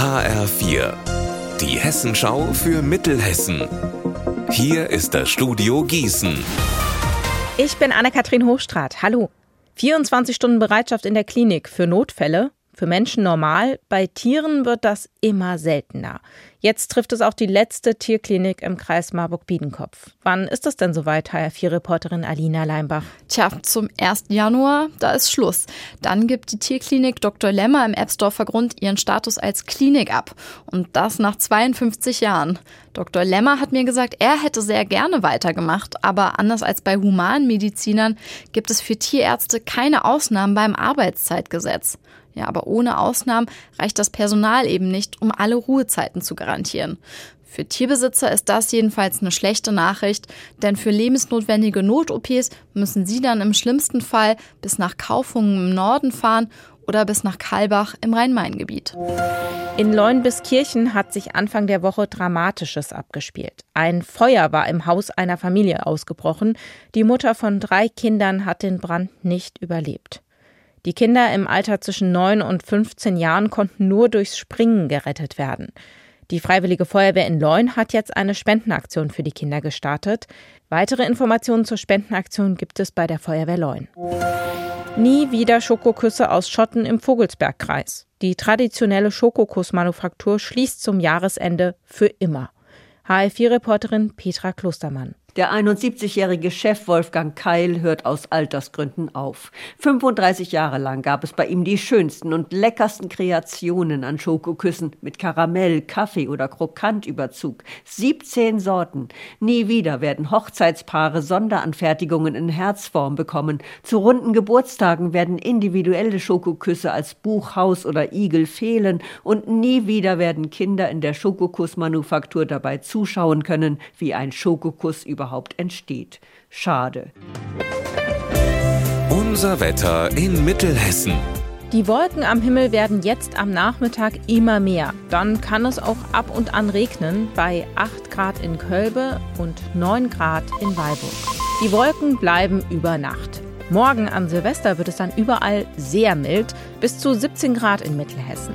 HR4, die Hessenschau für Mittelhessen. Hier ist das Studio Gießen. Ich bin Anne-Kathrin Hochstrat. Hallo. 24 Stunden Bereitschaft in der Klinik für Notfälle. Für Menschen normal, bei Tieren wird das immer seltener. Jetzt trifft es auch die letzte Tierklinik im Kreis Marburg-Biedenkopf. Wann ist es denn soweit, HR4-Reporterin Alina Leimbach? Tja, zum 1. Januar, da ist Schluss. Dann gibt die Tierklinik Dr. Lemmer im Ebsdorfer Grund ihren Status als Klinik ab. Und das nach 52 Jahren. Dr. Lemmer hat mir gesagt, er hätte sehr gerne weitergemacht, aber anders als bei Humanmedizinern gibt es für Tierärzte keine Ausnahmen beim Arbeitszeitgesetz. Ja, aber ohne Ausnahmen reicht das Personal eben nicht, um alle Ruhezeiten zu garantieren. Für Tierbesitzer ist das jedenfalls eine schlechte Nachricht, denn für lebensnotwendige Not-OPs müssen sie dann im schlimmsten Fall bis nach Kaufungen im Norden fahren oder bis nach Kalbach im Rhein-Main-Gebiet. In Leuenbiskirchen hat sich Anfang der Woche Dramatisches abgespielt. Ein Feuer war im Haus einer Familie ausgebrochen. Die Mutter von drei Kindern hat den Brand nicht überlebt. Die Kinder im Alter zwischen 9 und 15 Jahren konnten nur durchs Springen gerettet werden. Die Freiwillige Feuerwehr in Leun hat jetzt eine Spendenaktion für die Kinder gestartet. Weitere Informationen zur Spendenaktion gibt es bei der Feuerwehr Leun. Nie wieder Schokoküsse aus Schotten im Vogelsbergkreis. Die traditionelle Schokokussmanufaktur schließt zum Jahresende für immer. HL4-Reporterin Petra Klostermann. Der 71-jährige Chef Wolfgang Keil hört aus Altersgründen auf. 35 Jahre lang gab es bei ihm die schönsten und leckersten Kreationen an Schokoküssen mit Karamell, Kaffee oder Krokantüberzug. 17 Sorten. Nie wieder werden Hochzeitspaare Sonderanfertigungen in Herzform bekommen. Zu runden Geburtstagen werden individuelle Schokoküsse als Buchhaus oder Igel fehlen und nie wieder werden Kinder in der Schokokussmanufaktur dabei zuschauen können, wie ein Schokokuss über überhaupt entsteht. Schade. Unser Wetter in Mittelhessen. Die Wolken am Himmel werden jetzt am Nachmittag immer mehr. Dann kann es auch ab und an regnen bei 8 Grad in Kölbe und 9 Grad in Weilburg. Die Wolken bleiben über Nacht. Morgen an Silvester wird es dann überall sehr mild, bis zu 17 Grad in Mittelhessen.